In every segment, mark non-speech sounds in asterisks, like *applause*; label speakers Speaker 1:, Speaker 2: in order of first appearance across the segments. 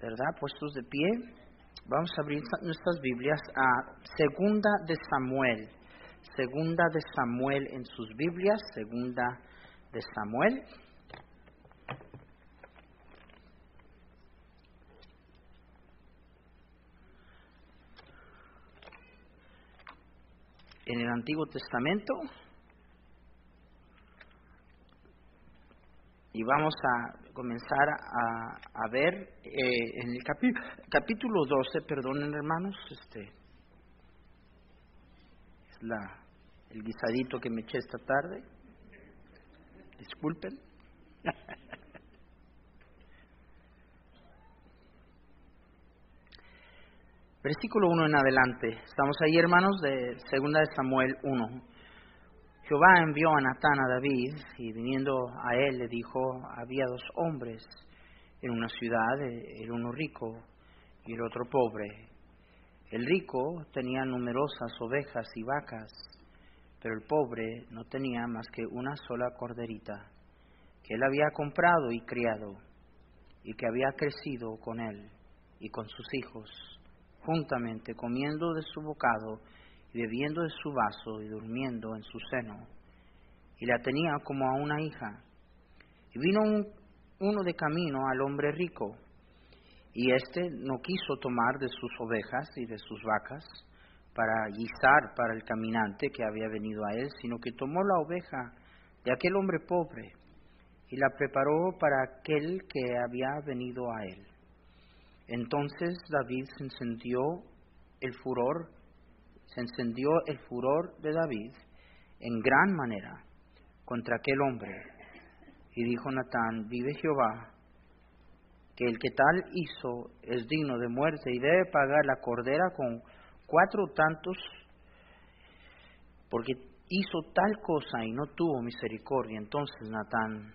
Speaker 1: ¿verdad? Puestos de pie. Vamos a abrir nuestras Biblias a Segunda de Samuel. Segunda de Samuel en sus Biblias, Segunda de Samuel. En el Antiguo Testamento, y vamos a comenzar a, ver eh, en el capítulo 12, perdonen hermanos, este es la, el guisadito que me eché esta tarde, disculpen. *laughs* Versículo 1 en adelante. Estamos ahí, hermanos, de segunda de Samuel 1. Jehová envió a Natán a David y viniendo a él le dijo, había dos hombres en una ciudad, el uno rico y el otro pobre. El rico tenía numerosas ovejas y vacas, pero el pobre no tenía más que una sola corderita, que él había comprado y criado, y que había crecido con él y con sus hijos, juntamente comiendo de su bocado bebiendo de su vaso y durmiendo en su seno, y la tenía como a una hija. Y vino uno de camino al hombre rico, y éste no quiso tomar de sus ovejas y de sus vacas para guisar para el caminante que había venido a él, sino que tomó la oveja de aquel hombre pobre y la preparó para aquel que había venido a él. Entonces David se encendió el furor se encendió el furor de David en gran manera contra aquel hombre. Y dijo Natán, vive Jehová, que el que tal hizo es digno de muerte y debe pagar la cordera con cuatro tantos, porque hizo tal cosa y no tuvo misericordia. Entonces Natán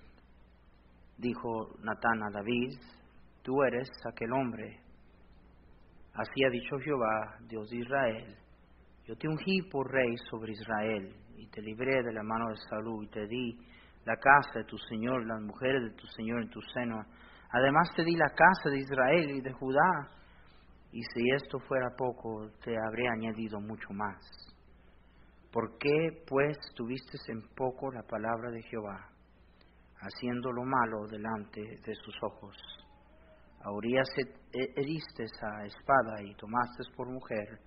Speaker 1: dijo Natán a David, tú eres aquel hombre. Así ha dicho Jehová, Dios de Israel yo te ungí por rey sobre Israel y te libré de la mano de Salud y te di la casa de tu Señor, las mujeres de tu Señor en tu seno. Además te di la casa de Israel y de Judá. Y si esto fuera poco, te habré añadido mucho más. ¿Por qué, pues, tuviste en poco la palabra de Jehová, haciendo lo malo delante de sus ojos? A Urias heriste a espada y tomaste por mujer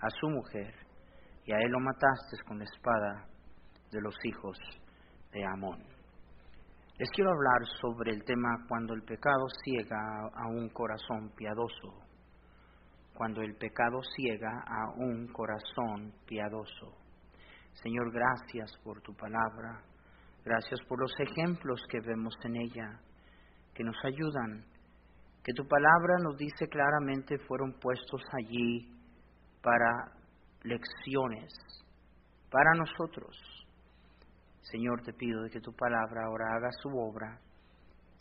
Speaker 1: a su mujer, y a él lo mataste con la espada de los hijos de Amón. Les quiero hablar sobre el tema cuando el pecado ciega a un corazón piadoso. Cuando el pecado ciega a un corazón piadoso. Señor, gracias por tu palabra. Gracias por los ejemplos que vemos en ella, que nos ayudan, que tu palabra nos dice claramente fueron puestos allí para lecciones para nosotros. Señor, te pido de que tu palabra ahora haga su obra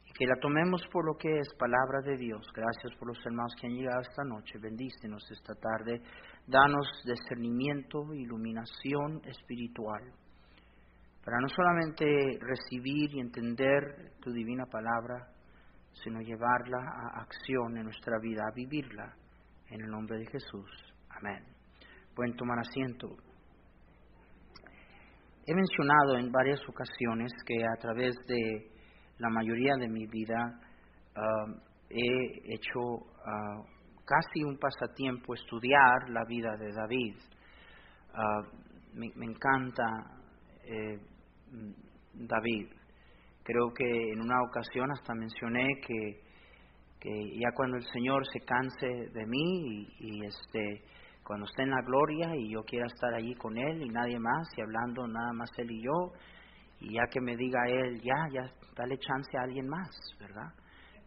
Speaker 1: y que la tomemos por lo que es palabra de Dios. Gracias por los hermanos que han llegado esta noche. Bendícenos esta tarde. Danos discernimiento, iluminación espiritual para no solamente recibir y entender tu divina palabra, sino llevarla a acción en nuestra vida, a vivirla. En el nombre de Jesús. Amén. Pueden tomar asiento. He mencionado en varias ocasiones que a través de la mayoría de mi vida ah, he hecho ah, casi un pasatiempo estudiar la vida de David. Ah, me, encanta eh, David. Creo que en una ocasión hasta mencioné que ya cuando el Señor se canse de mí y este cuando esté en la gloria y yo quiera estar allí con Él y nadie más, y hablando nada más Él y yo, y ya que me diga Él, ya, ya, dale chance a alguien más, ¿verdad?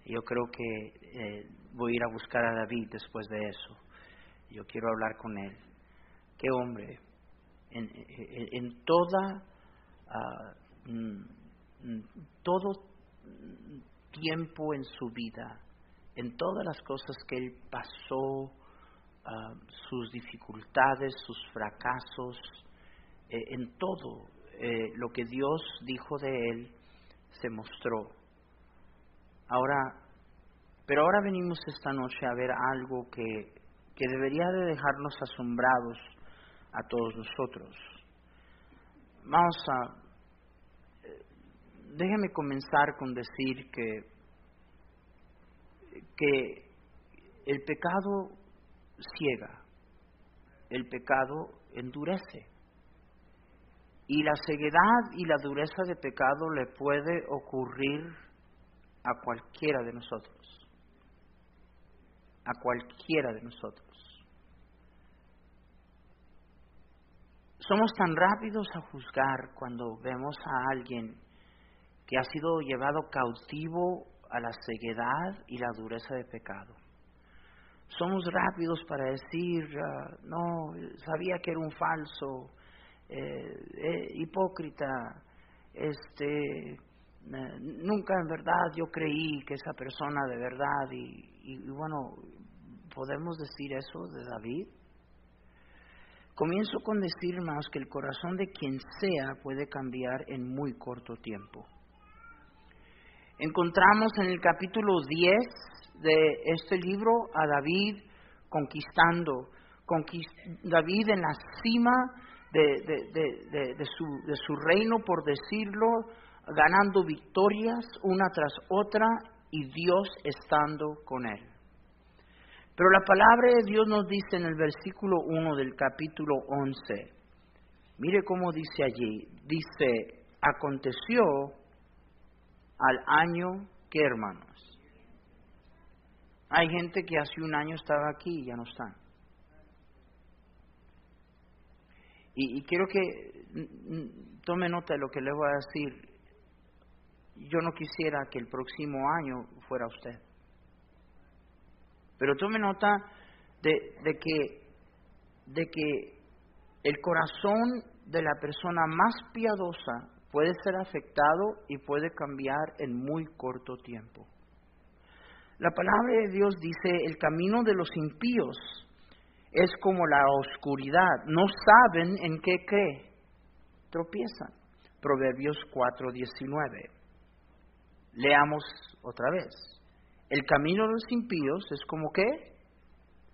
Speaker 1: Yo creo que eh, voy a ir a buscar a David después de eso. Yo quiero hablar con Él. Qué hombre, en, en, toda, ah, mm, mm, todo tiempo en su vida, en todas las cosas que Él pasó, Ah, sus dificultades, sus fracasos, eh, en todo eh, lo que Dios dijo de él se mostró. Ahora, Pero ahora venimos esta noche a ver algo que, que debería de dejarnos asombrados a todos nosotros. Vamos a... Déjeme comenzar con decir que, que el pecado ciega, el pecado endurece. Y la ceguedad y la dureza de pecado le puede ocurrir a cualquiera de nosotros. A cualquiera de nosotros. Somos tan rápidos a juzgar cuando vemos a alguien que ha sido llevado cautivo a la ceguedad y la dureza de pecado. Somos rápidos para decir, ah, no, sabía que era un falso, eh, eh, hipócrita, este, nunca en verdad yo creí que esa persona de verdad, y, y bueno, ¿podemos decir eso de David? Comienzo con decir más que el corazón de quien sea puede cambiar en muy corto tiempo. Encontramos en el capítulo 10 de este libro a David conquistando, David en la cima de, su, de su reino, por decirlo, ganando victorias una tras otra y Dios estando con él. Pero la palabra de Dios nos dice en el versículo 1 del capítulo 11, mire cómo dice allí, dice, aconteció al año que hermanos. Hay gente que hace un año estaba aquí y ya no están. Y, y quiero que tome nota de lo que le voy a decir. Yo no quisiera que el próximo año fuera usted. Pero tome nota de, que, de que el corazón de la persona más piadosa puede ser afectado y puede cambiar en muy corto tiempo. La palabra de Dios dice, el camino de los impíos es como la oscuridad, no saben en qué cree, tropiezan. Proverbios 4:19. Leamos otra vez. El camino de los impíos es como que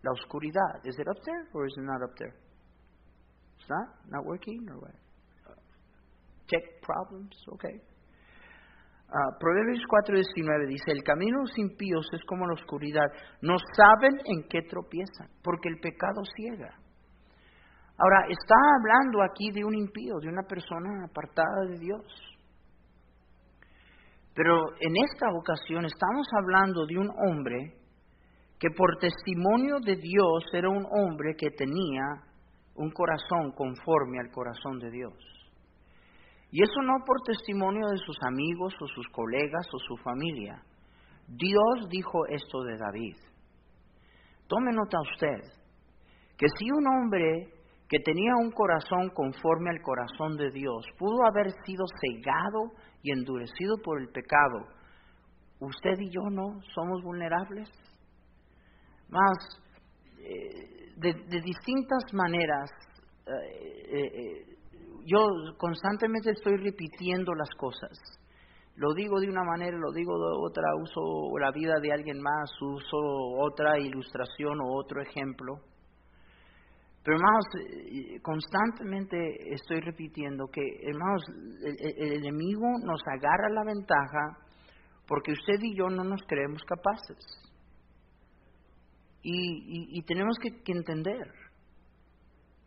Speaker 1: la oscuridad. Is it up there or is it not up there? It's not? Not working or what? Check problems, okay. Uh, Proverbios 4:19 dice, el camino de los impíos es como la oscuridad, no saben en qué tropiezan, porque el pecado ciega. Ahora, está hablando aquí de un impío, de una persona apartada de Dios. Pero en esta ocasión estamos hablando de un hombre que por testimonio de Dios era un hombre que tenía un corazón conforme al corazón de Dios. Y eso no por testimonio de sus amigos o sus colegas o su familia. Dios dijo esto de David. Tome nota usted que si un hombre que tenía un corazón conforme al corazón de Dios pudo haber sido cegado y endurecido por el pecado, usted y yo no somos vulnerables. Más, eh, de, distintas maneras, eh, eh, yo constantemente estoy repitiendo las cosas. Lo digo de una manera, lo digo de otra, uso la vida de alguien más, uso otra ilustración o otro ejemplo. Pero hermanos, eh, constantemente estoy repitiendo que, hermanos, el, enemigo nos agarra la ventaja porque usted y yo no nos creemos capaces. Y, tenemos que, entender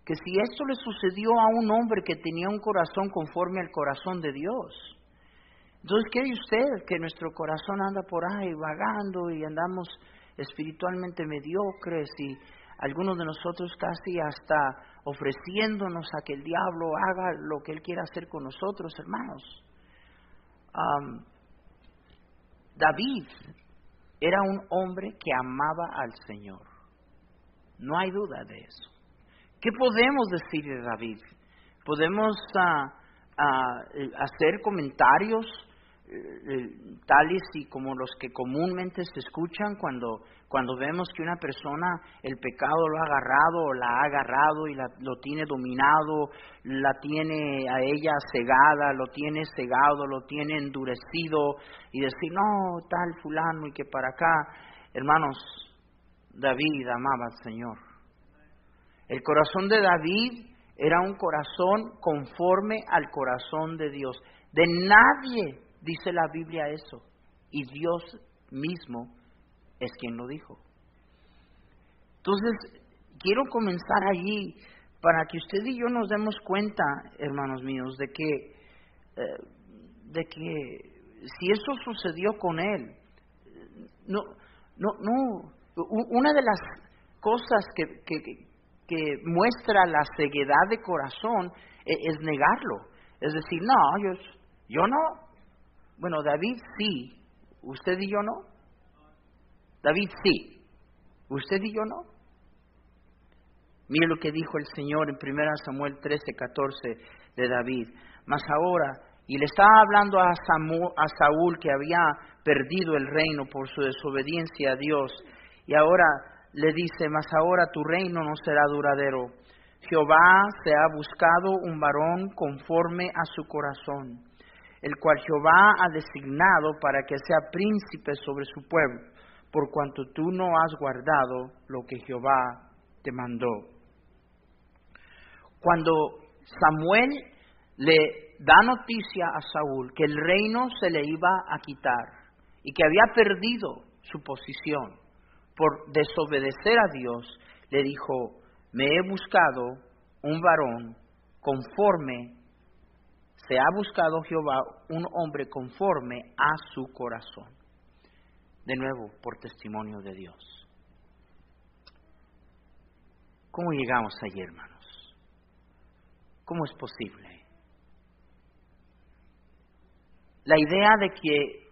Speaker 1: que si esto le sucedió a un hombre que tenía un corazón conforme al corazón de Dios, entonces ¿qué usted que nuestro corazón anda por ahí vagando y andamos espiritualmente mediocres y algunos de nosotros casi hasta ofreciéndonos a que el diablo haga lo que él quiera hacer con nosotros, hermanos. David era un hombre que amaba al Señor. No hay duda de eso. ¿Qué podemos decir de David? Podemos ah, ah, hacer comentarios eh, eh, tales y como los que comúnmente se escuchan cuando, cuando vemos que una persona el pecado lo ha agarrado o la ha agarrado y lo tiene dominado, la tiene a ella cegada, lo tiene cegado, lo tiene endurecido y decir, no, tal fulano y que para acá. Hermanos, David amaba al Señor. El corazón de David era un corazón conforme al corazón de Dios. De nadie dice la Biblia eso. Y Dios mismo es quien lo dijo. Entonces, quiero comenzar allí para que usted y yo nos demos cuenta, hermanos míos, de que, eh, de que si eso sucedió con él, no, no, no, una de las cosas que, que, muestra la ceguedad de corazón es, es, negarlo. Es decir, no, yo, yo no. Bueno, David sí, usted y yo no. David sí, usted y yo no. Mire lo que dijo el Señor en 1 Samuel 13, 14 de David. Mas ahora, y le estaba hablando a, a Saúl que había perdido el reino por su desobediencia a Dios, y ahora le dice, mas ahora tu reino no será duradero. Jehová se ha buscado un varón conforme a su corazón, el cual Jehová ha designado para que sea príncipe sobre su pueblo, por cuanto tú no has guardado lo que Jehová te mandó. Cuando Samuel le da noticia a Saúl que el reino se le iba a quitar y que había perdido su posición por desobedecer a Dios, le dijo, me he buscado un varón conforme, se ha buscado Jehová un hombre conforme a su corazón. De nuevo, por testimonio de Dios. ¿Cómo llegamos allí, hermano? ¿Cómo es posible? La idea de que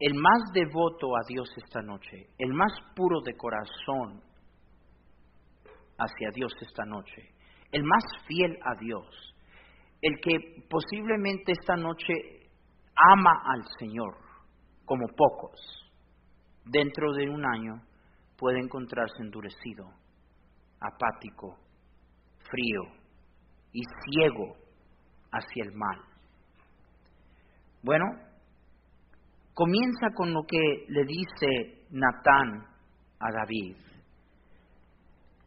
Speaker 1: el más devoto a Dios esta noche, el más puro de corazón hacia Dios esta noche, el más fiel a Dios, el que posiblemente esta noche ama al Señor como pocos, dentro de un año puede encontrarse endurecido, apático, frío, y ciego hacia el mal. Bueno, comienza con lo que le dice Natán a David.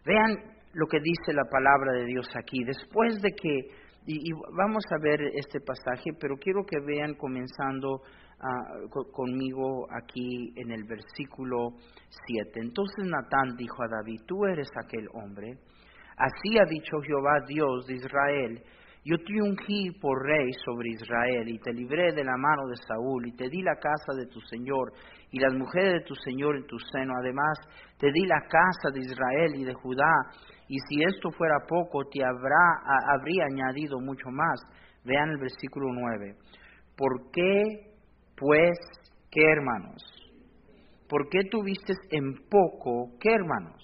Speaker 1: Vean lo que dice la palabra de Dios aquí. Después de que, y, vamos a ver este pasaje, pero quiero que vean comenzando ah, conmigo aquí en el versículo 7. Entonces Natán dijo a David, tú eres aquel hombre Así ha dicho Jehová Dios de Israel, yo te por rey sobre Israel y te libré de la mano de Saúl y te di la casa de tu Señor y las mujeres de tu Señor en tu seno. Además, te di la casa de Israel y de Judá. Y si esto fuera poco, te habrá, habría añadido mucho más. Vean el versículo 9. ¿Por qué, pues, qué hermanos? ¿Por qué tuviste en poco, qué hermanos?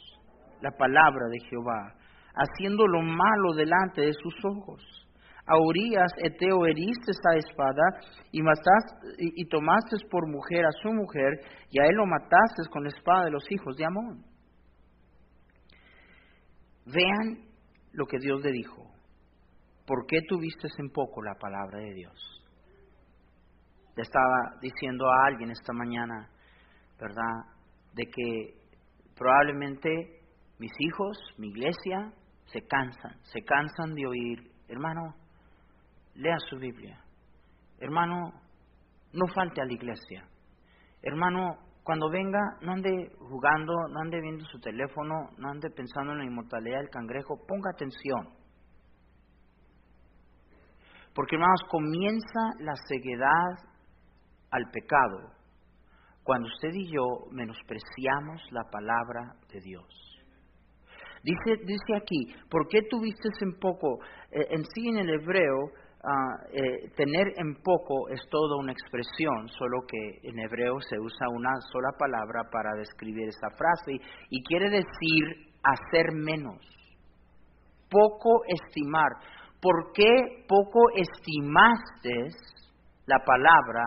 Speaker 1: La palabra de Jehová haciendo lo malo delante de sus ojos. A Urias Eteo heriste esa espada y, mataste, y, tomaste por mujer a su mujer y a él lo mataste con la espada de los hijos de Amón. Vean lo que Dios le dijo. ¿Por qué tuviste en poco la palabra de Dios? Le estaba diciendo a alguien esta mañana, ¿verdad? De que probablemente mis hijos, mi iglesia, se cansan, se cansan de oír, hermano, lea su Biblia, hermano, no falte a la iglesia, hermano, cuando venga, no ande jugando, no ande viendo su teléfono, no ande pensando en la inmortalidad del cangrejo, ponga atención. Porque hermanos, comienza la ceguedad al pecado cuando usted y yo menospreciamos la palabra de Dios. Dice, dice aquí, ¿por qué tuviste en poco? Eh, en sí en el hebreo, ah, eh, tener en poco es toda una expresión, solo que en hebreo se usa una sola palabra para describir esa frase y quiere decir hacer menos, poco estimar. ¿Por qué poco estimaste la palabra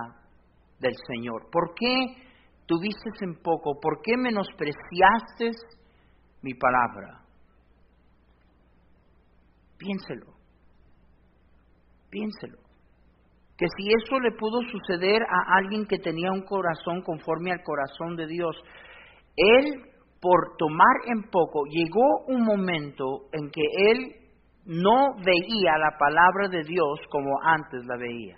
Speaker 1: del Señor? ¿Por qué tuviste en poco? ¿Por qué menospreciaste mi palabra? Piénselo. Piénselo. Que si eso le pudo suceder a alguien que tenía un corazón conforme al corazón de Dios, él, por tomar en poco, llegó un momento en que él no veía la palabra de Dios como antes la veía.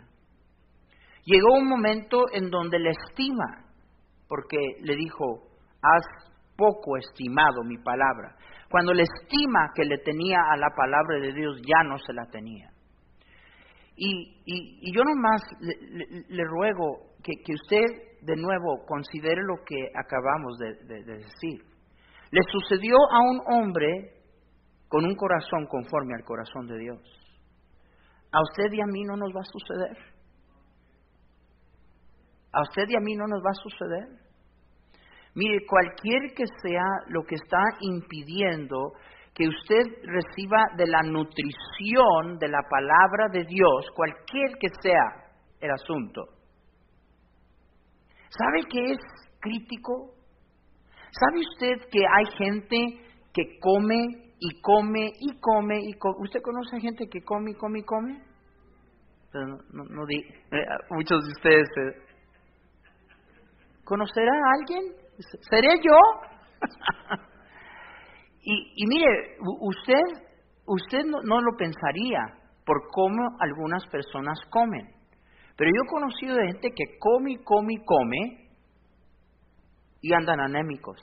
Speaker 1: Llegó un momento en donde le estima, porque le dijo, has poco estimado mi palabra. Cuando le estima que le tenía a la palabra de Dios, ya no se la tenía. Y, yo nomás le, ruego que, usted de nuevo considere lo que acabamos de decir. Le sucedió a un hombre con un corazón conforme al corazón de Dios. A usted y a mí no nos va a suceder. A usted y a mí no nos va a suceder. Mire, cualquier que sea lo que está impidiendo que usted reciba de la nutrición de la palabra de Dios, cualquier que sea el asunto. ¿Sabe qué es crítico? ¿Sabe usted que hay gente que come y come y come y come? ¿Usted conoce gente que come y come y come? No, no, eh, muchos de ustedes. Eh, ¿Conocerá a alguien? ¿Seré yo? *laughs* y, mire, usted, usted no, lo pensaría por cómo algunas personas comen. Pero yo he conocido de gente que come y come y come y andan anémicos.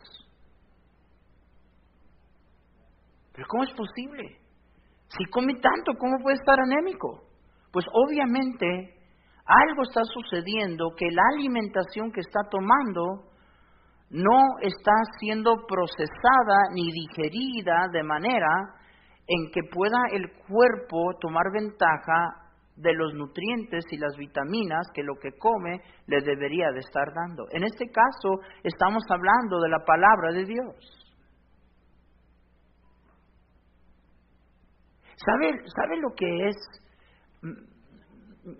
Speaker 1: Pero ¿cómo es posible? Si come tanto, ¿cómo puede estar anémico? Pues obviamente algo está sucediendo que la alimentación que está tomando no está siendo procesada ni digerida de manera en que pueda el cuerpo tomar ventaja de los nutrientes y las vitaminas que lo que come le debería de estar dando. En este caso estamos hablando de la palabra de Dios. ¿Sabe, sabe lo que es?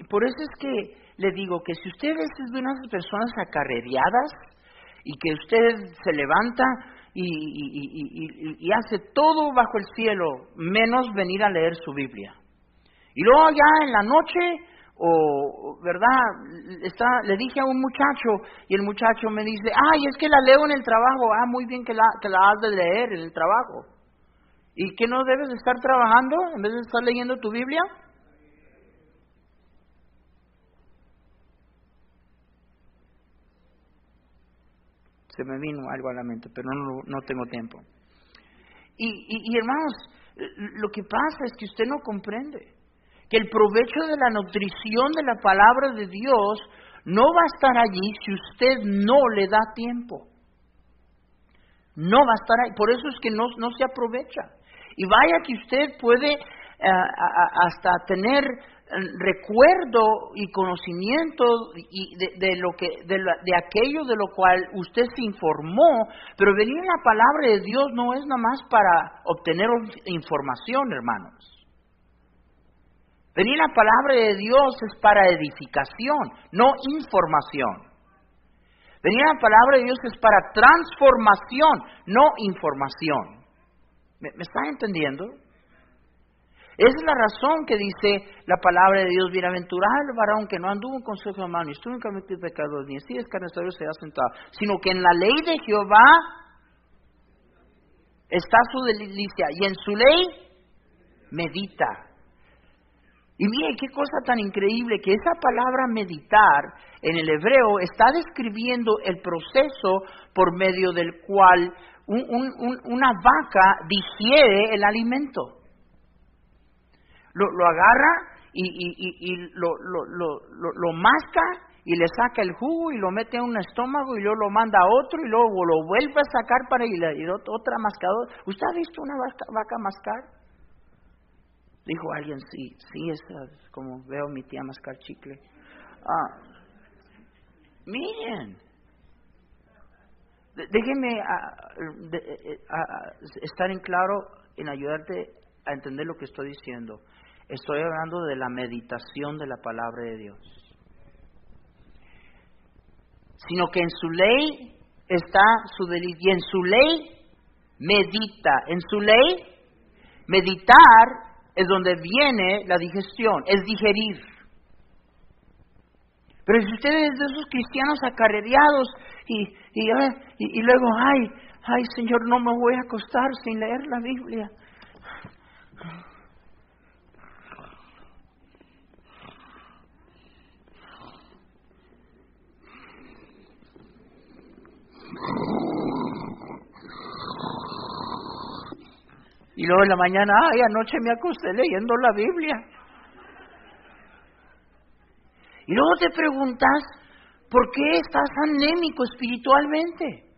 Speaker 1: Por eso es que le digo que si usted es de unas personas acarreadas, y que usted se levanta y, hace todo bajo el cielo, menos venir a leer su Biblia. Y luego ya en la noche, o, ¿verdad? Está, le dije a un muchacho y el muchacho me dice, ay, es que la leo en el trabajo. Ah, muy bien que la, que la has de leer en el trabajo. ¿Y que no debes estar trabajando en vez de estar leyendo tu Biblia? Se me vino algo a la mente, pero no, no tengo tiempo. Y, y, hermanos, lo que pasa es que usted no comprende que el provecho de la nutrición de la palabra de Dios no va a estar allí si usted no le da tiempo. No va a estar ahí. Por eso es que no, no se aprovecha. Y vaya que usted puede eh, hasta tener recuerdo y conocimiento de, lo que de, de, aquello de lo cual usted se informó, pero venir la palabra de Dios no es nada más para obtener información, hermanos. Venir la palabra de Dios es para edificación, no información. Venir la palabra de Dios es para transformación, no información. ¿Me, me están entendiendo? Es la razón que dice la palabra de Dios, bienaventurado el varón que no anduvo en consejo de mano, y estuvo en de pecado, ni así escarnecedor se ha sentado, sino que en la ley de Jehová está su delicia, y en su ley medita. Y mire qué cosa tan increíble que esa palabra meditar en el hebreo está describiendo el proceso por medio del cual una vaca digiere el alimento lo, lo agarra y, y, y, lo, lo, lo, lo, masca y le saca el jugo y lo mete en un estómago y luego lo manda a otro y luego lo vuelve a sacar para ir a otra mascadora. ¿Usted ha visto una vaca, vaca mascar? Dijo alguien, sí, sí, es como veo a mi tía mascar chicle. Ah, miren, déjenme ah, eh, ah, estar en claro en ayudarte a entender lo que estoy diciendo. Estoy hablando de la meditación de la palabra de Dios. Sino que en su ley está su delicia. Y en su ley medita. En su ley, meditar es donde viene la digestión, es digerir. Pero si ustedes de esos cristianos acarreados y, y, luego, ay, ay Señor, no me voy a acostar sin leer la Biblia. Y luego en la mañana, ay, anoche me acosté leyendo la Biblia. Y luego te preguntas, ¿por qué estás anémico espiritualmente?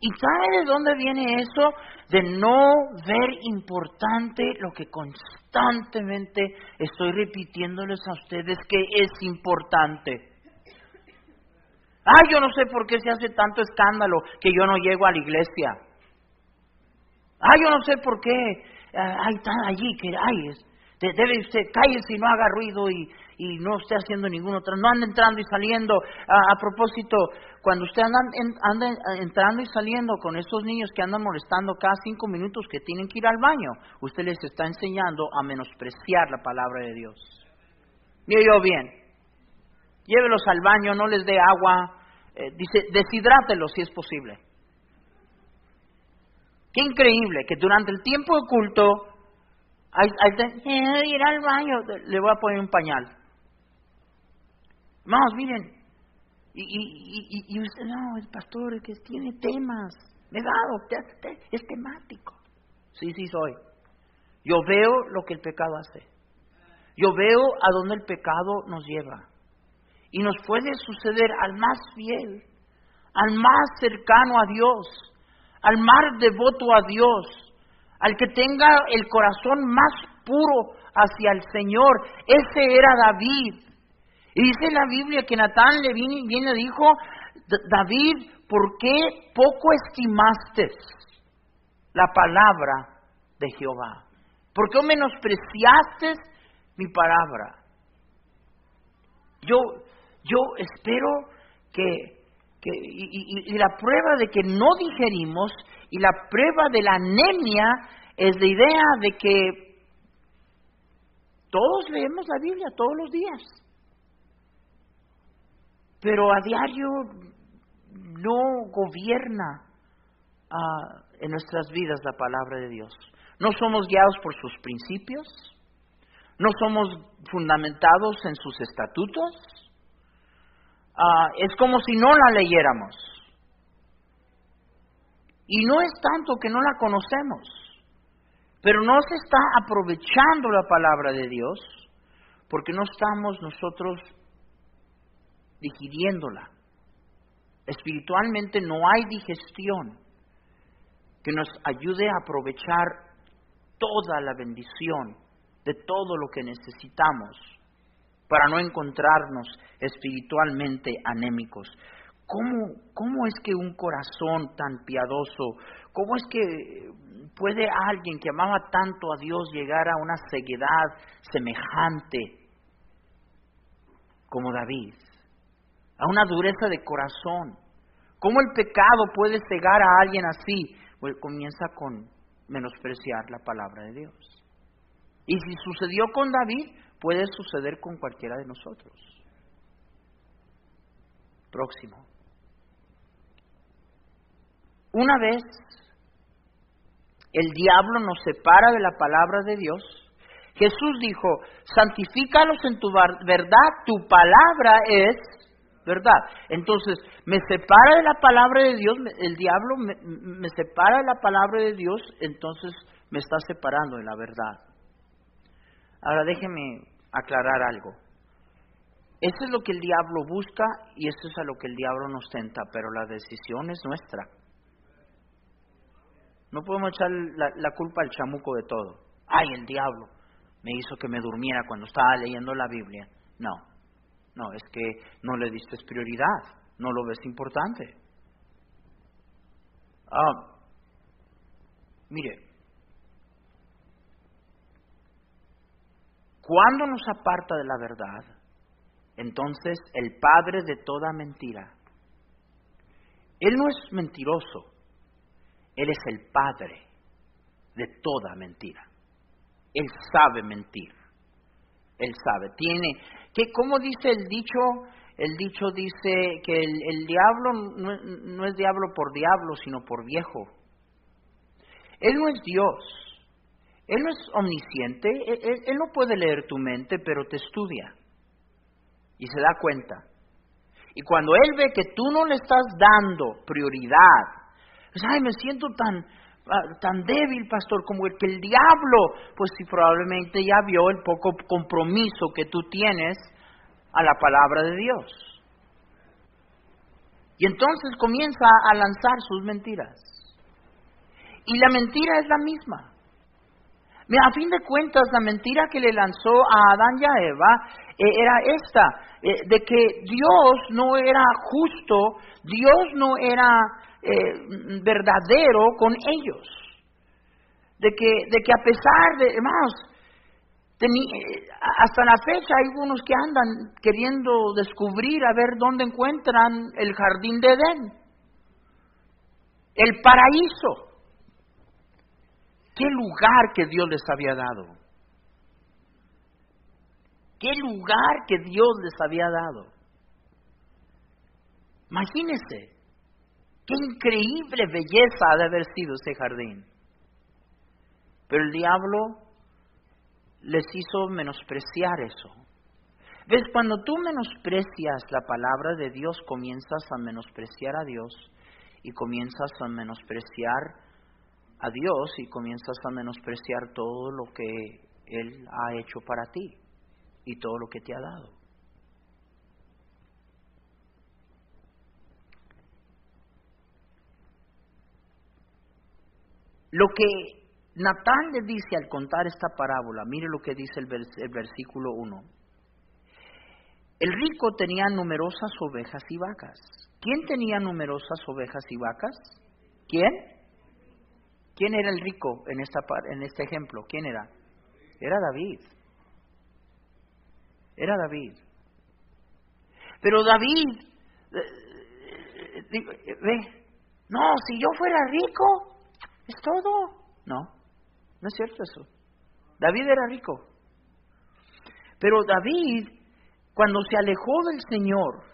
Speaker 1: ¿Y sabe de dónde viene eso? De no ver importante lo que constantemente estoy repitiéndoles a ustedes que es importante. Ay, yo no sé por qué se hace tanto escándalo que yo no llego a la iglesia. Ay, yo no sé por qué. Hay tan allí que, ay, debe usted, cállese y no haga ruido y, y no esté haciendo ningún otro, no ande entrando y saliendo. A, propósito, cuando usted anda, entrando y saliendo con estos niños que andan molestando cada cinco minutos que tienen que ir al baño, usted les está enseñando a menospreciar la palabra de Dios. Mire yo bien, llévelos al baño, no les dé agua, eh, dice, deshidrátelos si es posible. Qué increíble que durante el tiempo de culto, hay, hay, ir al baño, le voy a poner un pañal. Vamos, miren, y, y, y, usted, no, el pastor que tiene temas, me dado, es temático. Sí, sí soy. Yo veo lo que el pecado hace. Yo veo a dónde el pecado nos lleva. Y nos puede suceder al más fiel, al más cercano a Dios, al más devoto a Dios, al que tenga el corazón más puro hacia el Señor. Ese era David. Y dice la Biblia que Natán le viene, y dijo, David, ¿por qué poco estimaste la palabra de Jehová? ¿Por qué menospreciaste mi palabra? Yo, yo espero que, que y, y, la prueba de que no digerimos y la prueba de la anemia es la idea de que todos leemos la Biblia todos los días pero a diario no gobierna ah, en nuestras vidas la palabra de Dios. No somos guiados por sus principios, no somos fundamentados en sus estatutos. Ah, es como si no la leyéramos. Y no es tanto que no la conocemos, pero no se está aprovechando la palabra de Dios porque no estamos nosotros digiriéndola. Espiritualmente no hay digestión que nos ayude a aprovechar toda la bendición de todo lo que necesitamos para no encontrarnos espiritualmente anémicos. ¿Cómo, ¿Cómo es que un corazón tan piadoso, cómo es que puede alguien que amaba tanto a Dios llegar a una ceguedad semejante como David? a una dureza de corazón. ¿Cómo el pecado puede cegar a alguien así? Pues comienza con menospreciar la palabra de Dios. Y si sucedió con David, puede suceder con cualquiera de nosotros. Próximo. Una vez el diablo nos separa de la palabra de Dios, Jesús dijo, santifícalos en tu verdad, tu palabra es ¿verdad? Entonces, me separa de la palabra de Dios, el diablo me, separa de la palabra de Dios, entonces me está separando de la verdad. Ahora déjeme aclarar algo. Eso es lo que el diablo busca y eso es a lo que el diablo nos tenta, pero la decisión es nuestra. No podemos echar la, culpa al chamuco de todo. Ay, el diablo me hizo que me durmiera cuando estaba leyendo la Biblia. No, no, es que no le diste prioridad, no lo ves importante. Ah, mire, cuando nos aparta de la verdad, entonces el padre de toda mentira, él no es mentiroso, él es el padre de toda mentira. Él sabe mentir. Él sabe, tiene Que como dice el dicho, el dicho dice que el, diablo no, es diablo por diablo, sino por viejo. Él no es Dios. Él no es omnisciente. él no puede leer tu mente, pero te estudia. Y se da cuenta. Y cuando Él ve que tú no le estás dando prioridad, pues, ay, me siento tan, ah, tan débil, pastor, como el que el diablo, pues si probablemente ya vio el poco compromiso que tú tienes a la palabra de Dios. Y entonces comienza a lanzar sus mentiras. Y la mentira es la misma. A fin de cuentas, la mentira que le lanzó a Adán y a Eva eh, era esta, eh, de que Dios no era justo, Dios no era eh, verdadero con ellos. De que, de que a pesar de, hermanos, hasta la fecha hay unos que andan queriendo descubrir a ver dónde encuentran el jardín de Edén, el paraíso qué lugar que Dios les había dado. Qué lugar que Dios les había dado. Imagínense, qué increíble belleza ha de haber sido ese jardín. Pero el diablo les hizo menospreciar eso. ¿Ves? Cuando tú menosprecias la palabra de Dios, comienzas a menospreciar a Dios y comienzas a menospreciar a Dios y comienzas a menospreciar todo lo que Él ha hecho para ti y todo lo que te ha dado. Lo que Natán le dice al contar esta parábola, mire lo que dice el, versículo 1. El rico tenía numerosas ovejas y vacas. ¿Quién tenía numerosas ovejas y vacas? ¿Quién? ¿Quién era el rico en, esta, en este ejemplo? ¿Quién era? Era David. Era David. Pero David, eh, eh, ve, no, si yo fuera rico, es todo. No, no es cierto eso. David era rico. Pero David, cuando se alejó del Señor,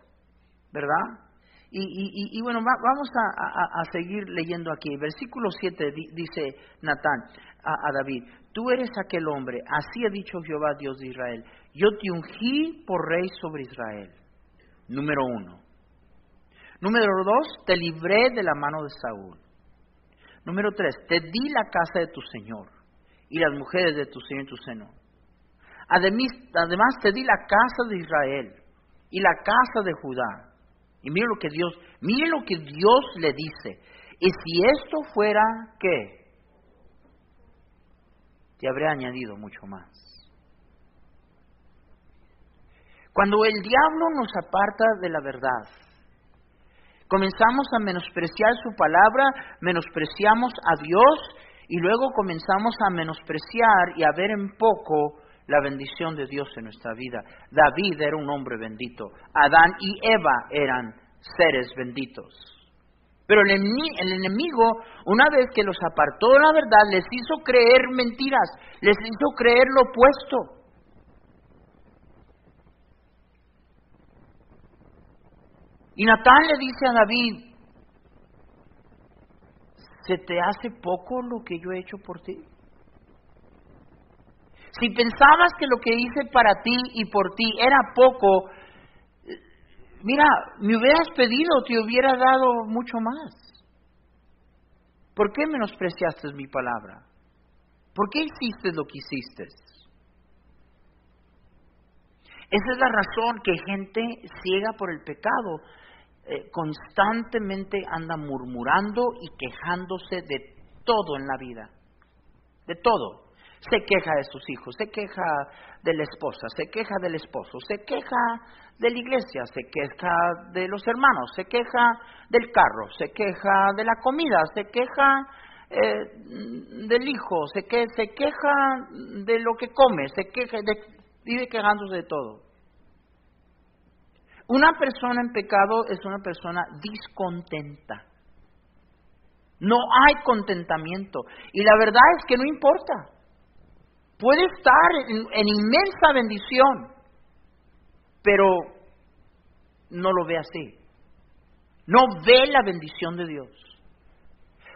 Speaker 1: ¿verdad? Y, bueno, vamos a, seguir leyendo aquí. Versículo 7 dice Natán a, David, tú eres aquel hombre, así ha dicho Jehová Dios de Israel, yo te ungí por rey sobre Israel. Número uno. Número dos, te libré de la mano de Saúl. Número tres, te di la casa de tu Señor y las mujeres de tu Señor en tu seno. además te di la casa de Israel y la casa de Judá y mire lo que Dios, mire lo que Dios le dice. Y si esto fuera, ¿qué? Te habré añadido mucho más. Cuando el diablo nos aparta de la verdad, comenzamos a menospreciar su palabra, menospreciamos a Dios y luego comenzamos a menospreciar y a ver en poco la bendición de Dios en nuestra vida. David era un hombre bendito. Adán y Eva eran seres benditos. Pero el, enemigo, una vez que los apartó de la verdad, les hizo creer mentiras, les hizo creer lo opuesto. Y Natán le dice a David, ¿se te hace poco lo que yo he hecho por ti? Si pensabas que lo que hice para ti y por ti era poco, mira, me hubieras pedido, te hubiera dado mucho más. ¿Por qué menospreciaste mi palabra? ¿Por qué hiciste lo que hiciste? Esa es la razón que gente ciega por el pecado eh, constantemente anda murmurando y quejándose de todo en la vida. De todo se queja de sus hijos, se queja de la esposa, se queja del esposo, se queja de la iglesia, se queja de los hermanos, se queja del carro, se queja de la comida, se queja eh, del hijo, se, que, se queja de lo que come, se queja de, vive quejándose de todo. Una persona en pecado es una persona discontenta. No hay contentamiento. Y la verdad es que no importa puede estar en, inmensa bendición, pero no lo ve así. No ve la bendición de Dios.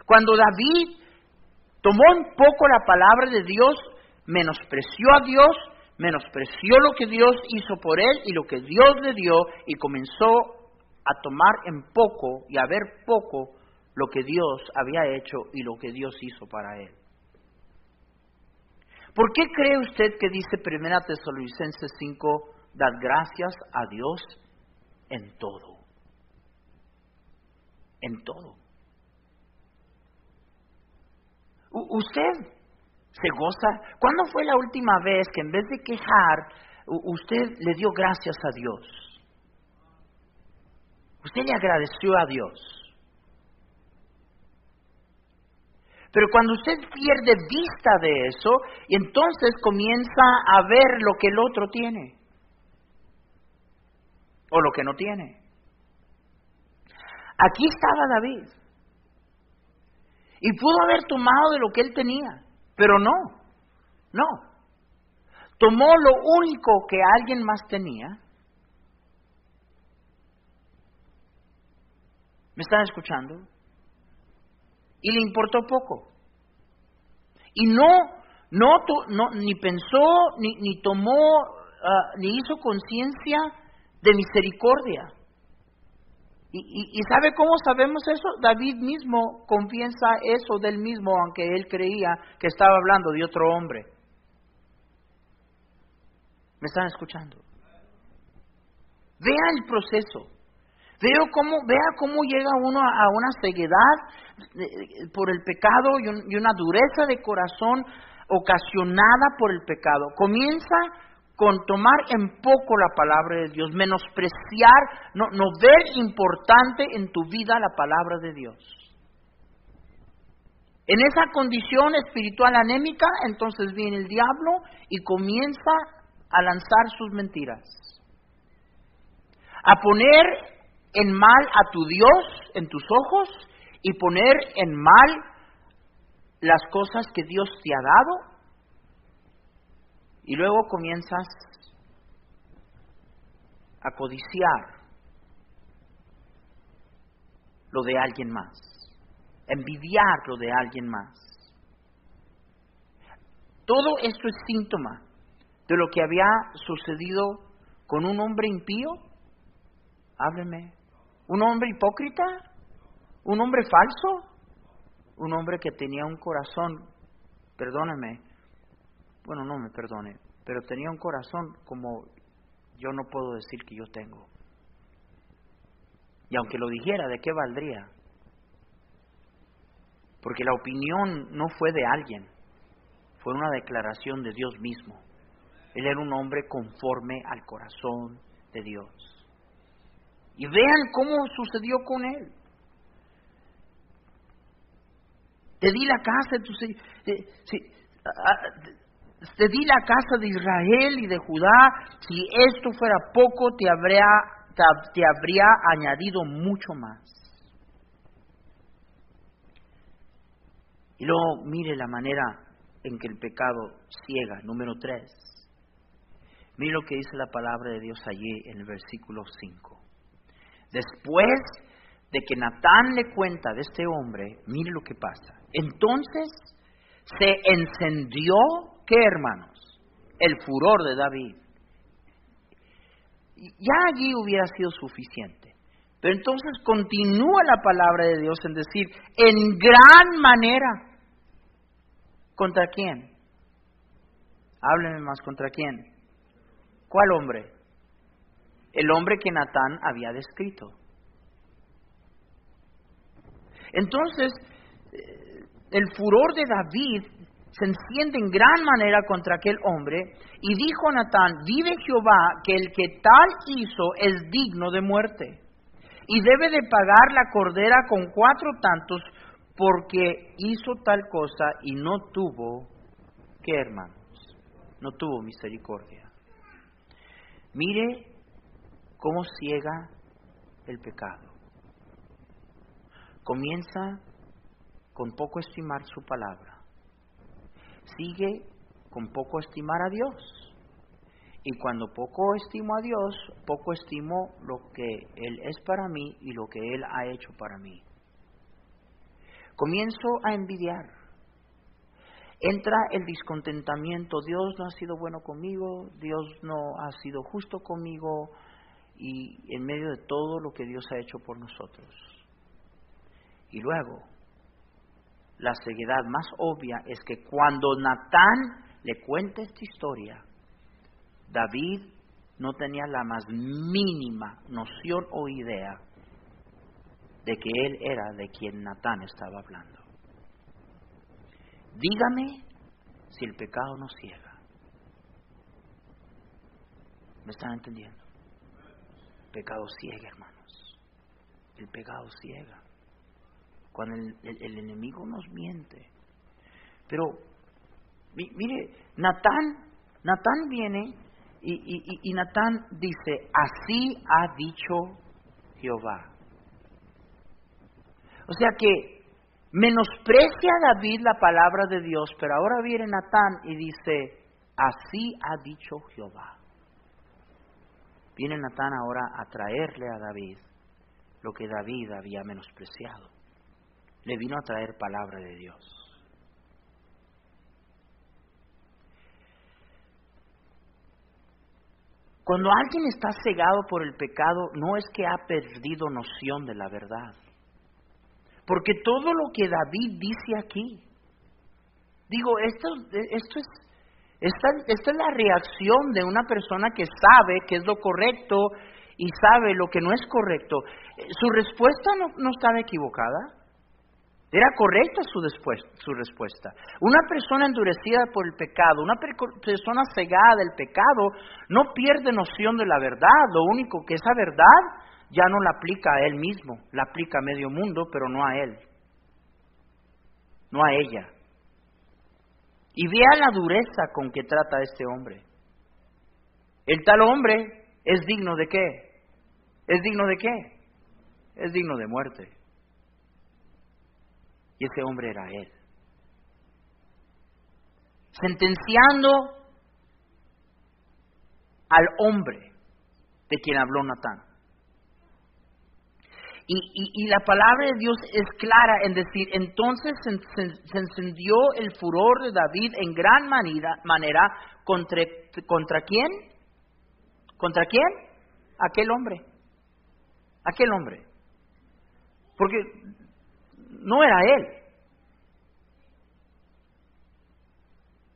Speaker 1: Cuando David tomó un poco la palabra de Dios, menospreció a Dios, menospreció lo que Dios hizo por él y lo que Dios le dio y comenzó a tomar en poco y a ver poco lo que Dios había hecho y lo que Dios hizo para él. ¿Por qué cree usted que dice 1 Tesalonicenses 5, dad gracias a Dios en todo? En todo. usted se goza. ¿Cuándo fue la última vez que en vez de quejar, usted le dio gracias a Dios? Usted le agradeció a Dios. Pero cuando usted pierde vista de eso, entonces comienza a ver lo que el otro tiene. O lo que no tiene. Aquí estaba David. Y pudo haber tomado de lo que él tenía. Pero no, no. Tomó lo único que alguien más tenía. ¿Me están escuchando? Y le importó poco. Y no, no, no ni pensó, ni, ni tomó, ah, ni hizo conciencia de misericordia. ¿Y, sabe cómo sabemos eso? David mismo confiesa eso del mismo, aunque él creía que estaba hablando de otro hombre. ¿Me están escuchando? Vea el proceso. Veo cómo, vea cómo llega uno a una ceguedad por el pecado y una dureza de corazón ocasionada por el pecado. Comienza con tomar en poco la palabra de Dios, menospreciar, no, ver importante en tu vida la palabra de Dios. En esa condición espiritual anémica, entonces viene el diablo y comienza a lanzar sus mentiras, a poner en mal a tu Dios en tus ojos y poner en mal las cosas que Dios te ha dado y luego comienzas a codiciar lo de alguien más, envidiar lo de alguien más. Todo esto es síntoma de lo que había sucedido con un hombre impío. Hábleme. ¿Un hombre hipócrita? ¿Un hombre falso? Un hombre que tenía un corazón, perdóname, bueno, no me perdone, pero tenía un corazón como yo no puedo decir que yo tengo. Y aunque lo dijera, ¿de qué valdría? Porque la opinión no fue de alguien, fue una declaración de Dios mismo. Él era un hombre conforme al corazón de Dios. Y vean cómo sucedió con él. Te di la casa, tu, eh, te di la casa de Israel y de Judá, si esto fuera poco, te habría, añadido mucho más. Y luego mire la manera en que el pecado ciega. Número tres. Mire lo que dice la palabra de Dios allí en el versículo 5. Después de que Natán le cuenta de este hombre, mire lo que pasa. Entonces se encendió ¿Qué, hermanos? El furor de David. Ya allí hubiera sido suficiente. Pero entonces continúa la palabra de Dios en decir, en gran manera. ¿Contra quién? Hábleme más, ¿contra quién? ¿Cuál hombre? El hombre que Natán había descrito. Entonces, eh, el furor de David se enciende en gran manera contra aquel hombre, y dijo Natán, vive Jehová que el que tal hizo es digno de muerte, y debe de pagar la cordera con cuatro tantos, porque hizo tal cosa y no tuvo, ¿qué hermanos? No tuvo misericordia. Mire cómo ciega el pecado. Comienza con poco estimar su palabra sigue con poco estimar a Dios. Y cuando poco estimo a Dios, poco estimo lo que Él es para mí y lo que Él ha hecho para mí. Comienzo a envidiar. Entra el descontentamiento. Dios no ha sido bueno conmigo, Dios no ha sido justo conmigo y en medio de todo lo que Dios ha hecho por nosotros. Y luego, la ceguedad más obvia es que cuando Natán le cuenta esta historia, David no tenía la más mínima noción o idea de que él era de quien Natán estaba hablando. Dígame si el pecado no ciega. ¿Me están entendiendo? El pecado ciega, hermanos. El pecado ciega. Cuando el, enemigo nos miente. Pero, mire, Natán, Natán viene y, y, y Natán dice, así ha dicho Jehová. O sea que menosprecia David la palabra de Dios, pero ahora viene Natán y dice, así ha dicho Jehová. Viene Natán ahora a traerle a David lo que David había menospreciado. Le vino a traer palabra de Dios. Cuando alguien está cegado por el pecado, no es que ha perdido noción de la verdad. Porque todo lo que David dice aquí, digo, esto, esto es, esta, esta es la reacción de una persona que sabe qué es lo correcto y sabe lo que no es correcto. Su respuesta no, no estaba equivocada. Era correcta su, su, respuesta. Una persona endurecida por el pecado, una persona cegada del pecado, no pierde noción de la verdad. Lo único que esa verdad ya no la aplica a él mismo, la aplica a medio mundo, pero no a él, no a ella. Y vea la dureza con que trata este hombre. El tal hombre es digno de qué? ¿Es digno de qué? Es digno de muerte. Y ese hombre era él. Sentenciando al hombre de quien habló Natán. Y, la palabra de Dios es clara en decir, entonces se, encendió el furor de David en gran manera, manera contra, contra quién? ¿Contra quién? Aquel hombre. Aquel hombre. Porque no era él.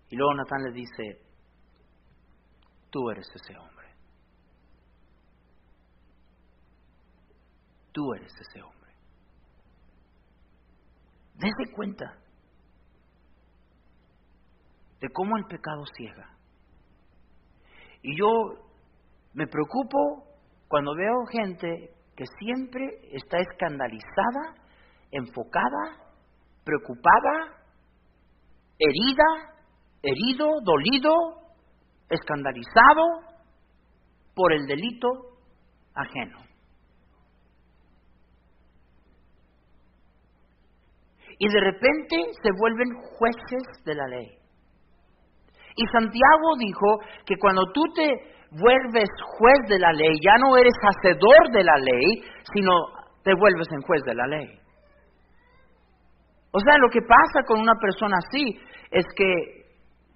Speaker 1: Y luego Natán le dice, tú eres ese hombre. Tú eres ese hombre. Dese cuenta de cómo el pecado ciega. Y yo me preocupo cuando veo gente que siempre está escandalizada, enfocada, preocupada, herida, herido, dolido, escandalizado por el delito ajeno. y de repente se vuelven jueces de la ley. Y Santiago dijo que cuando tú te vuelves juez de la ley, ya no eres hacedor de la ley, sino te vuelves en juez de la ley. O sea, lo que pasa con una persona así es que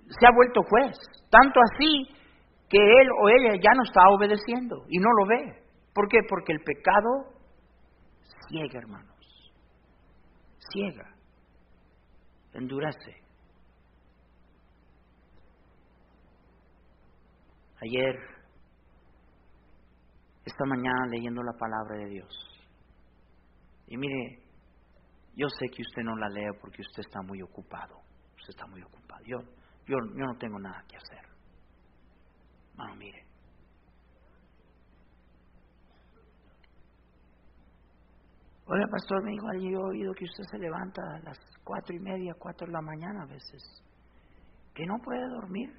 Speaker 1: se ha vuelto juez, tanto así que él o ella ya no está obedeciendo y no lo ve. ¿Por qué? Porque el pecado ciega, hermanos ciega, endurece. Ayer, esta mañana leyendo la palabra de Dios. Y mire, yo sé que usted no la lee porque usted está muy ocupado. Usted está muy ocupado. Yo, yo, yo no tengo nada que hacer. Bueno, mire, Oiga, pastor, me dijo, yo he oído que usted se levanta a las cuatro y media, cuatro de la mañana a veces. ¿Que no puede dormir?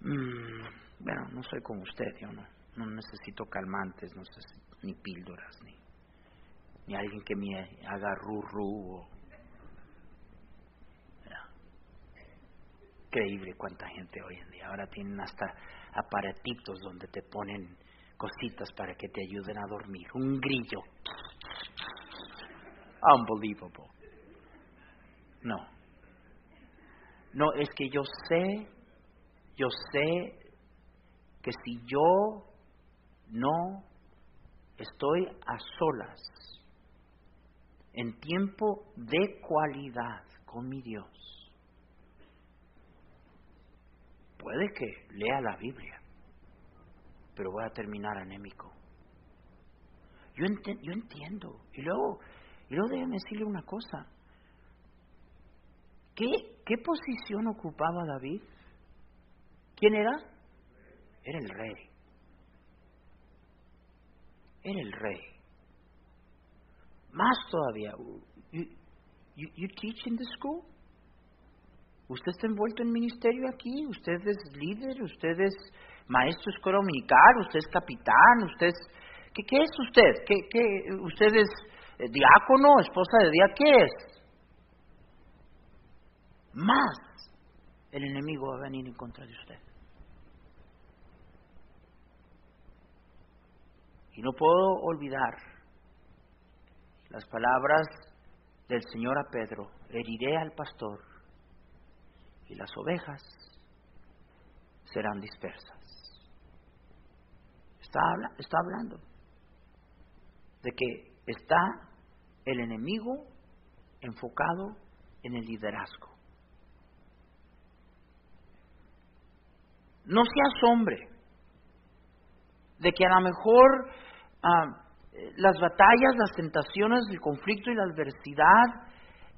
Speaker 1: Mm, bueno, no soy como usted, yo no, no necesito calmantes, no sé, ni píldoras, ni, ni alguien que me haga ru, ru increíble cuánta gente hoy en día. Ahora tienen hasta aparatitos donde te ponen cositas para que te ayuden a dormir. Un grillo. Unbelievable. No. No, es que yo sé, yo sé que si yo no estoy a solas, en tiempo de cualidad con mi Dios, puede que lea la Biblia, pero voy a terminar anémico. Yo, yo entiendo. Y luego, y luego déjeme decirle una cosa. ¿Qué, ¿Qué posición ocupaba David? ¿Quién era? Era el rey. Era el rey. Más todavía. You, you, teach in the school? ¿Usted está envuelto en ministerio aquí? ¿Usted es líder? ¿Usted es maestro escuela dominical? ¿Usted es capitán? ¿Usted es... ¿Qué, qué es usted? ¿Qué, qué, ¿Usted es eh, diácono? ¿Esposa de día? ¿Qué es? Más el enemigo va a venir en contra de usted. Y no puedo olvidar las palabras del Señor a Pedro, heriré al pastor y las ovejas serán dispersas. Está, está hablando de que está el enemigo enfocado en el liderazgo. No se asombre de que a lo mejor ah, las batallas, las tentaciones, el conflicto y la adversidad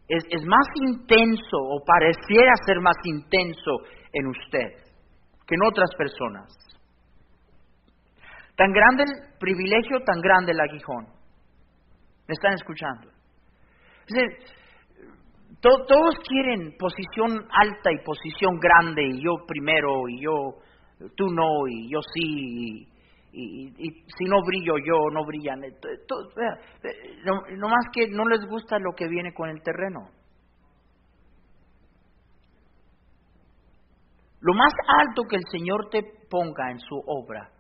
Speaker 1: es, es más intenso o pareciera ser más intenso en usted que en otras personas. Tan grande el privilegio, tan grande el aguijón. ¿Me están escuchando? todos quieren posición alta y posición grande, y yo primero, y yo, tú no, y yo sí, y, si no brillo yo, no brillan. No, no más que no les gusta lo que viene con el terreno. Lo más alto que el Señor te ponga en su obra,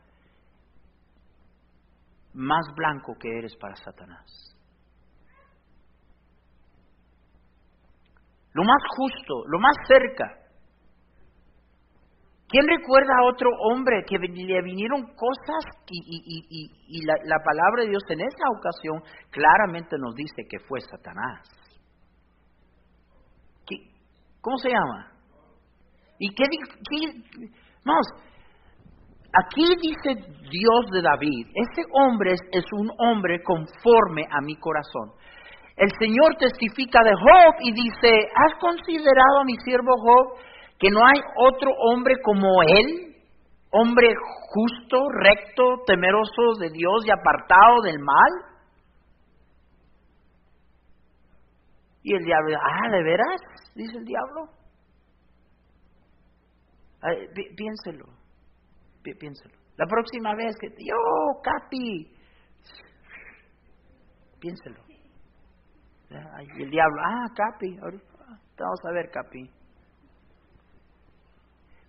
Speaker 1: más blanco que eres para Satanás. Lo más justo, lo más cerca ¿Quién recuerda a otro hombre que le vinieron cosas y, la, palabra de Dios en esa ocasión claramente nos dice que fue Satanás? ¿Cómo se llama? ¿Y qué, Vamos, aquí dice Dios de David, ese hombre es un hombre conforme a mi corazón. El Señor testifica de Job y dice, ¿has considerado a mi siervo Job? Que no hay otro hombre como él, hombre justo, recto, temeroso de Dios y apartado del mal. Y el diablo, ah, ¿de veras? Dice el diablo. piénselo, piénselo. La próxima vez que, yo, Capi, piénselo. Y el diablo, ah, Capi, vamos a ver, Capi.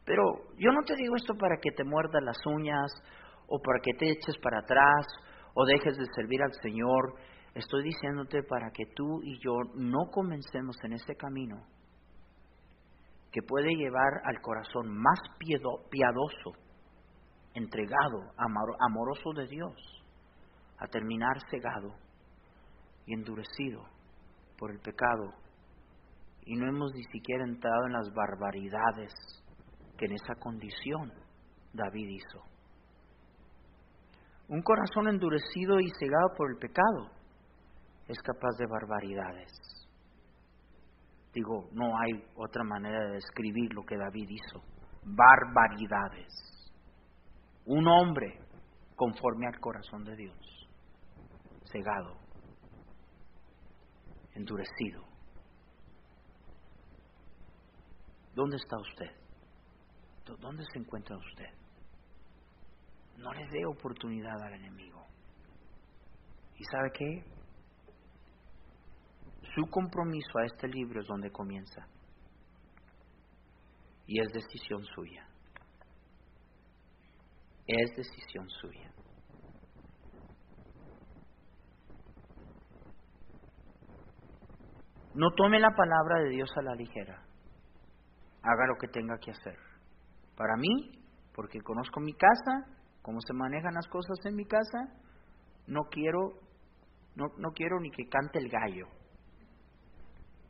Speaker 1: Pero yo no te digo esto para que te muerdas las uñas o para que te eches para atrás o dejes de servir al Señor. Estoy diciéndote para que tú y yo no comencemos en ese camino que puede llevar al corazón más piadoso, entregado, amoroso de Dios, a terminar cegado y endurecido por el pecado. Y no hemos ni siquiera entrado en las barbaridades que en esa condición David hizo. Un corazón endurecido y cegado por el pecado es capaz de barbaridades. Digo, no hay otra manera de describir lo que David hizo. Barbaridades. Un hombre conforme al corazón de Dios, cegado, endurecido. ¿Dónde está usted? ¿Dónde se encuentra usted? No le dé oportunidad al enemigo. ¿Y sabe qué? Su compromiso a este libro es donde comienza. Y es decisión suya. Es decisión suya. No tome la palabra de Dios a la ligera. Haga lo que tenga que hacer. Para mí, porque conozco mi casa, cómo se manejan las cosas en mi casa, no quiero, no, no quiero ni que cante el gallo.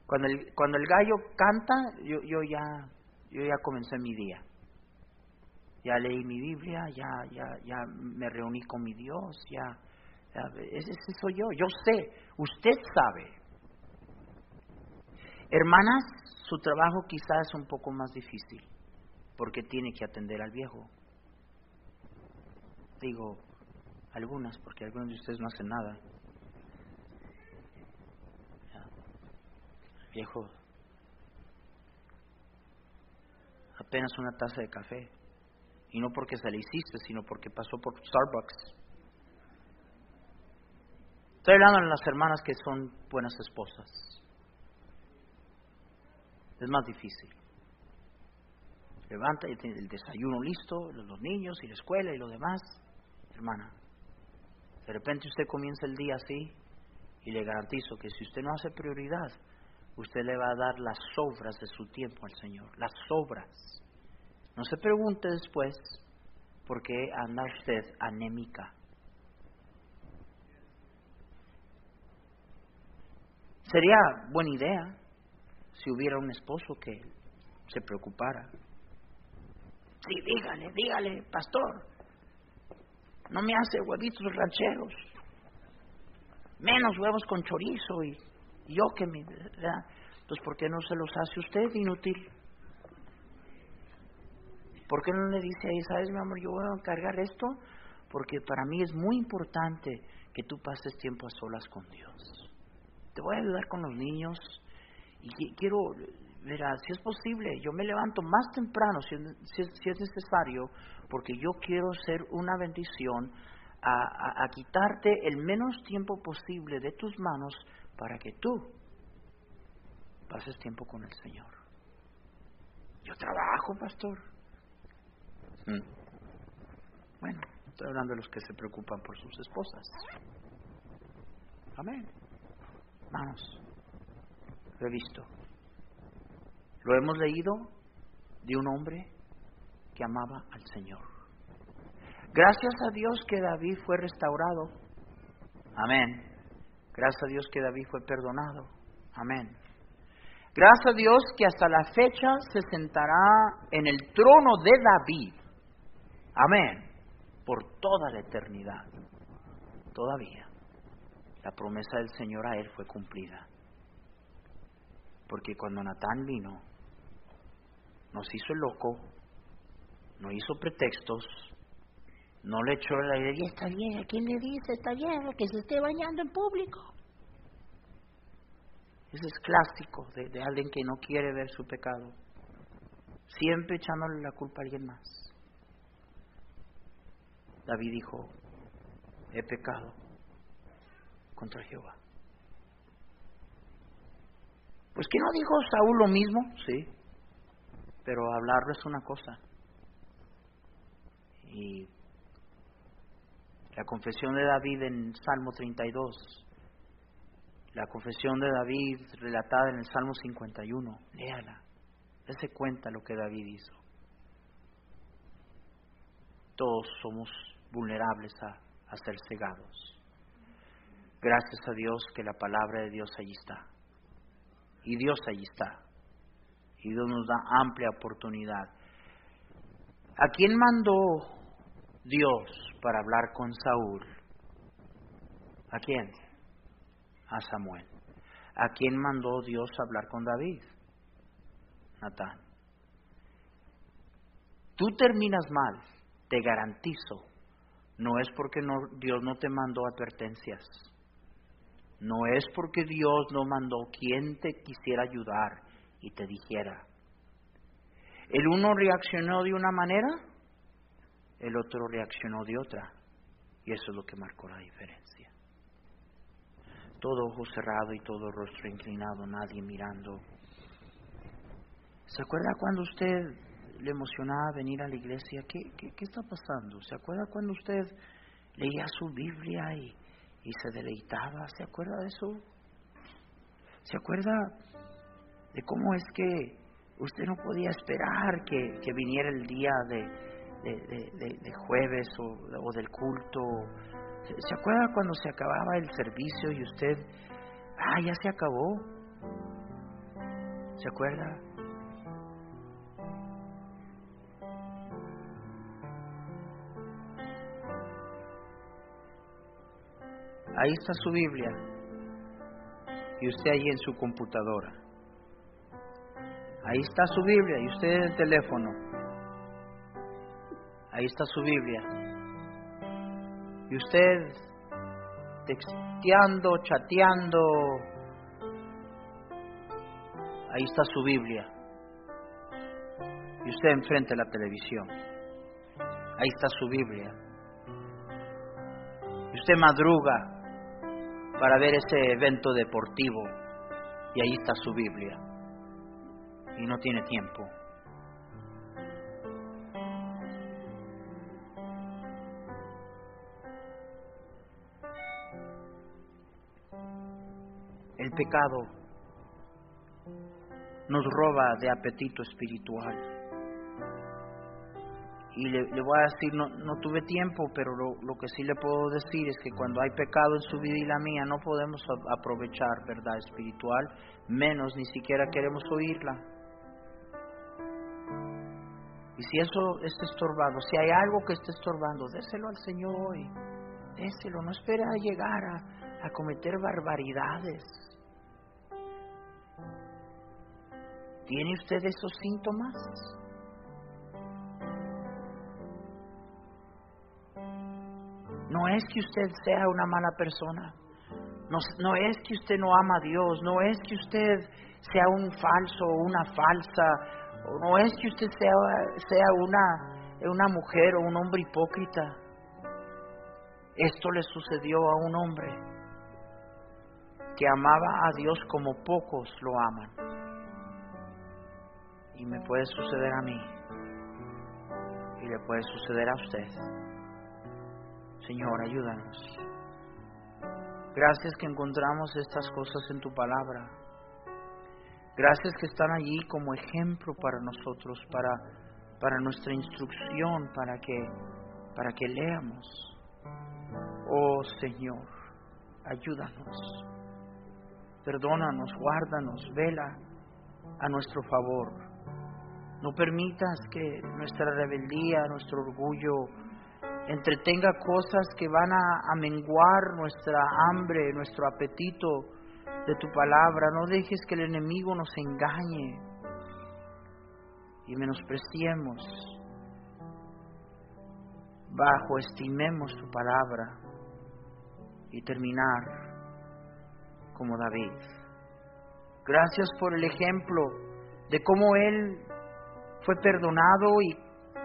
Speaker 1: Cuando el, cuando el gallo canta, yo, yo ya, yo ya comencé mi día. Ya leí mi Biblia, ya, ya, ya me reuní con mi Dios, ya, ese soy yo. Yo sé, usted sabe. Hermanas, su trabajo quizás es un poco más difícil, porque tiene que atender al viejo. Digo, algunas, porque algunos de ustedes no hacen nada. Viejo, apenas una taza de café. Y no porque se le hiciste, sino porque pasó por Starbucks. Estoy hablando de las hermanas que son buenas esposas. Es más difícil. Levanta y tiene el desayuno listo, los niños y la escuela y lo demás. Hermana, de repente usted comienza el día así y le garantizo que si usted no hace prioridad, usted le va a dar las sobras de su tiempo al Señor, las sobras. No se pregunte después por qué anda usted anémica. Sería buena idea si hubiera un esposo que se preocupara. Sí, dígale, dígale, pastor, no me hace huevitos rancheros, menos huevos con chorizo y, yo que me... ¿verdad? Entonces, ¿por qué no se los hace usted inútil? ¿Por qué no le dice ahí, sabes, mi amor, yo voy a encargar esto? Porque para mí es muy importante que tú pases tiempo a solas con Dios. Te voy a ayudar con los niños y quiero, verá, si es posible, yo me levanto más temprano si, si, es necesario, porque yo quiero ser una bendición a, a quitarte el menos tiempo posible de tus manos para que tú pases tiempo con el Señor. Yo trabajo, pastor. Mm. Bueno, estoy hablando de los que se preocupan por sus esposas. Amén. Manos, lo he visto. Lo hemos leído de un hombre que amaba al Señor. Gracias a Dios que David fue restaurado. Amén. Gracias a Dios que David fue perdonado. Amén. Gracias a Dios que hasta la fecha se sentará en el trono de David Amén. Por toda la eternidad. Todavía. La promesa del Señor a él fue cumplida. Porque cuando Natán vino, nos hizo el loco, no hizo pretextos, no le echó la idea, y está bien, ¿a quién le dice? Está bien, que se esté bañando en público. Ese es clásico de, de alguien que no quiere ver su pecado, siempre echándole la culpa a alguien más. David dijo, he pecado contra Jehová. Pues que no dijo Saúl lo mismo, sí, pero hablarlo es una cosa. Y la confesión de David en Salmo 32, la confesión de David relatada en el Salmo 51, léala, dése cuenta lo que David hizo. Todos somos vulnerables a, ser cegados. Gracias a Dios que la palabra de Dios allí está. Y Dios allí está. Y Dios nos da amplia oportunidad. ¿A quién mandó Dios para hablar con Saúl? ¿A quién? A Samuel. ¿A quién mandó Dios hablar con David? Natán. Tú terminas mal, te garantizo no es porque Dios no te mandó advertencias. No es porque Dios no mandó quien te quisiera ayudar y te dijera. El uno reaccionó de una manera, el otro reaccionó de otra. Y eso es lo que marcó la diferencia. Todo ojo cerrado y todo rostro inclinado, nadie mirando. ¿Se acuerda cuando usted le emocionaba venir a la iglesia? ¿Qué, qué, qué está pasando? ¿Se acuerda cuando usted leía su Biblia y, y se deleitaba? ¿Se acuerda de eso? ¿Se acuerda de cómo es que usted no podía esperar que, que viniera el día de, de, de, jueves o, o, del culto? ¿Se acuerda cuando se acababa el servicio y usted, ah, ya se acabó? ¿Se acuerda? Ahí está su Biblia. Y usted ahí en su computadora. Ahí está su Biblia y usted en el teléfono. Ahí está su Biblia. Y usted texteando, chateando. Ahí está su Biblia. Y usted enfrente de la televisión. Ahí está su Biblia. Y usted madruga para ver ese evento deportivo y ahí está su Biblia y no tiene tiempo. El pecado nos roba de apetito espiritual y le, voy a decir, no, no tuve tiempo, pero lo, lo, que sí le puedo decir es que cuando hay pecado en su vida y la mía, no podemos aprovechar verdad espiritual, menos ni siquiera queremos oírla. Y si eso está estorbando, si hay algo que esté estorbando, déselo al Señor hoy. Déselo, no espere a llegar a, a cometer barbaridades. ¿Tiene usted esos síntomas? No es que usted sea una mala persona. No, no, es que usted no ama a Dios. No es que usted sea un falso o una falsa. No es que usted sea, sea una, una mujer o un hombre hipócrita. Esto le sucedió a un hombre que amaba a Dios como pocos lo aman. Y me puede suceder a mí. Y le puede suceder a usted. Señor, ayúdanos. Gracias que encontramos estas cosas en tu palabra. Gracias que están allí como ejemplo para nosotros, para, para nuestra instrucción, para que, para que leamos. Oh Señor, ayúdanos. Perdónanos, guárdanos, vela a nuestro favor. No permitas que nuestra rebeldía, nuestro orgullo, entretenga cosas que van a, menguar nuestra hambre, nuestro apetito de tu palabra. No dejes que el enemigo nos engañe y menospreciemos, bajo estimemos tu palabra y terminar como David. Gracias por el ejemplo de cómo él fue perdonado y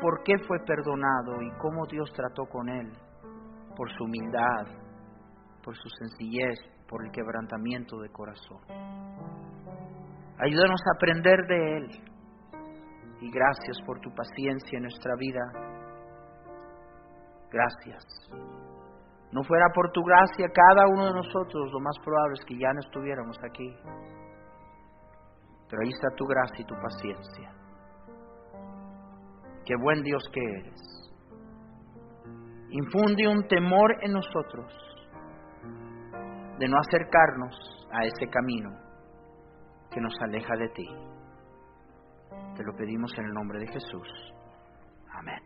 Speaker 1: por qué fue perdonado y cómo Dios trató con él, por su humildad, por su sencillez, por el quebrantamiento de corazón. Ayúdanos a aprender de Él y gracias por tu paciencia en nuestra vida. Gracias. No fuera por tu gracia cada uno de nosotros, lo más probable es que ya no estuviéramos aquí. Pero ahí está tu gracia y tu paciencia. Qué buen Dios que eres. Infunde un temor en nosotros de no acercarnos a ese camino que nos aleja de ti. Te lo pedimos en el nombre de Jesús. Amén.